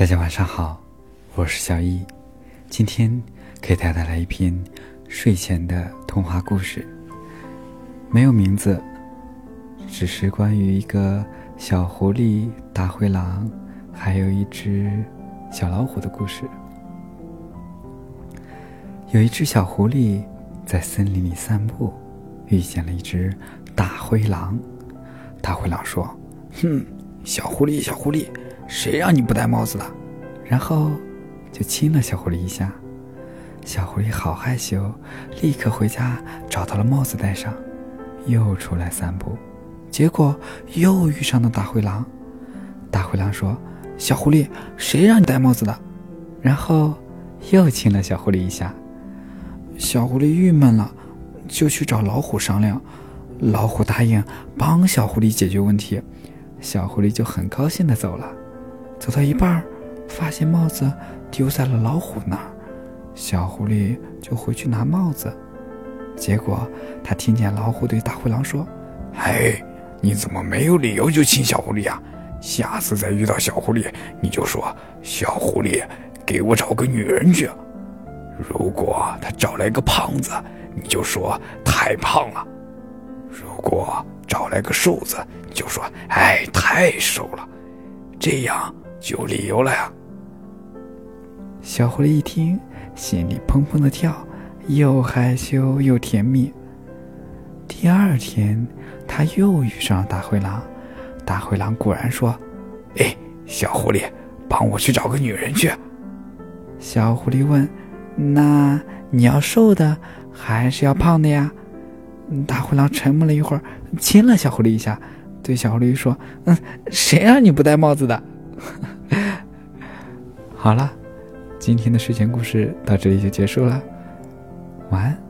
大家晚上好，我是小易，今天给大家带来一篇睡前的童话故事，没有名字，只是关于一个小狐狸、大灰狼，还有一只小老虎的故事。有一只小狐狸在森林里散步，遇见了一只大灰狼。大灰狼说：“哼，小狐狸，小狐狸。”谁让你不戴帽子的？然后就亲了小狐狸一下。小狐狸好害羞，立刻回家找到了帽子戴上，又出来散步。结果又遇上了大灰狼。大灰狼说：“小狐狸，谁让你戴帽子的？”然后又亲了小狐狸一下。小狐狸郁闷了，就去找老虎商量。老虎答应帮小狐狸解决问题，小狐狸就很高兴的走了。走到一半，发现帽子丢在了老虎那儿，小狐狸就回去拿帽子。结果他听见老虎对大灰狼说：“嘿，你怎么没有理由就亲小狐狸呀？下次再遇到小狐狸，你就说小狐狸给我找个女人去。如果他找来个胖子，你就说太胖了；如果找来个瘦子，你就说哎太瘦了。这样。”就有理由了呀！小狐狸一听，心里砰砰的跳，又害羞又甜蜜。第二天，他又遇上了大灰狼。大灰狼果然说：“哎，小狐狸，帮我去找个女人去。”小狐狸问：“那你要瘦的，还是要胖的呀？”大灰狼沉默了一会儿，亲了小狐狸一下，对小狐狸说：“嗯，谁让你不戴帽子的？”好了，今天的睡前故事到这里就结束了，晚安。